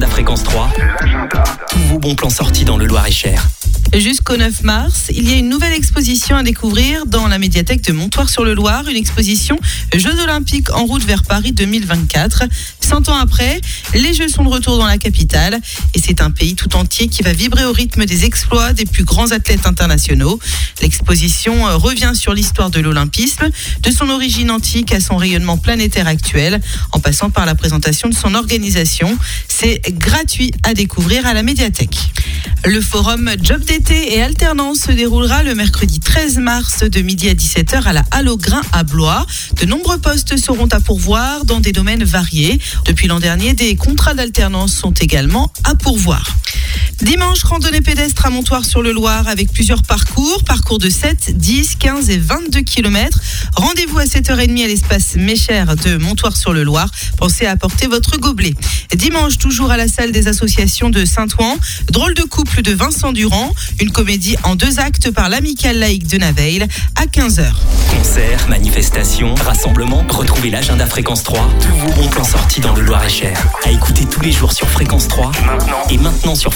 L'agenda Fréquence 3. Tous vos bons plans sortis dans le Loir-et-Cher. Jusqu'au 9 mars, il y a une nouvelle exposition à découvrir dans la médiathèque de Montoire-sur-le-Loir, une exposition Jeux Olympiques en route vers Paris 2024. 100 ans après, les Jeux sont de retour dans la capitale et c'est un pays tout entier qui va vibrer au rythme des exploits des plus grands athlètes internationaux. L'exposition euh, revient sur l'histoire de l'olympisme, de son origine antique à son rayonnement planétaire actuel, en passant par la présentation de son organisation. C'est gratuit à découvrir à la médiathèque. Le forum Job d'été et alternance se déroulera le mercredi 13 mars de midi à 17h à la Halle Grain à Blois. De nombreux postes seront à pourvoir dans des domaines variés. Depuis l'an dernier, des contrats d'alternance sont également à pourvoir. Dimanche, randonnée pédestre à Montoire sur le Loir avec plusieurs parcours, parcours de 7, 10, 15 et 22 km. Rendez-vous à 7h30 à l'espace Méchère de Montoire sur le Loir. Pensez à apporter votre gobelet. Dimanche, toujours à la salle des associations de Saint-Ouen, drôle de couple de Vincent Durand, une comédie en deux actes par l'amicale laïque de Naveil à 15h. Concerts, manifestations, rassemblements. Retrouvez l'agenda Fréquence 3. Tous vos bons plans sortis dans le Loir-et-Cher. À écouter tous les jours sur Fréquence 3. Et maintenant sur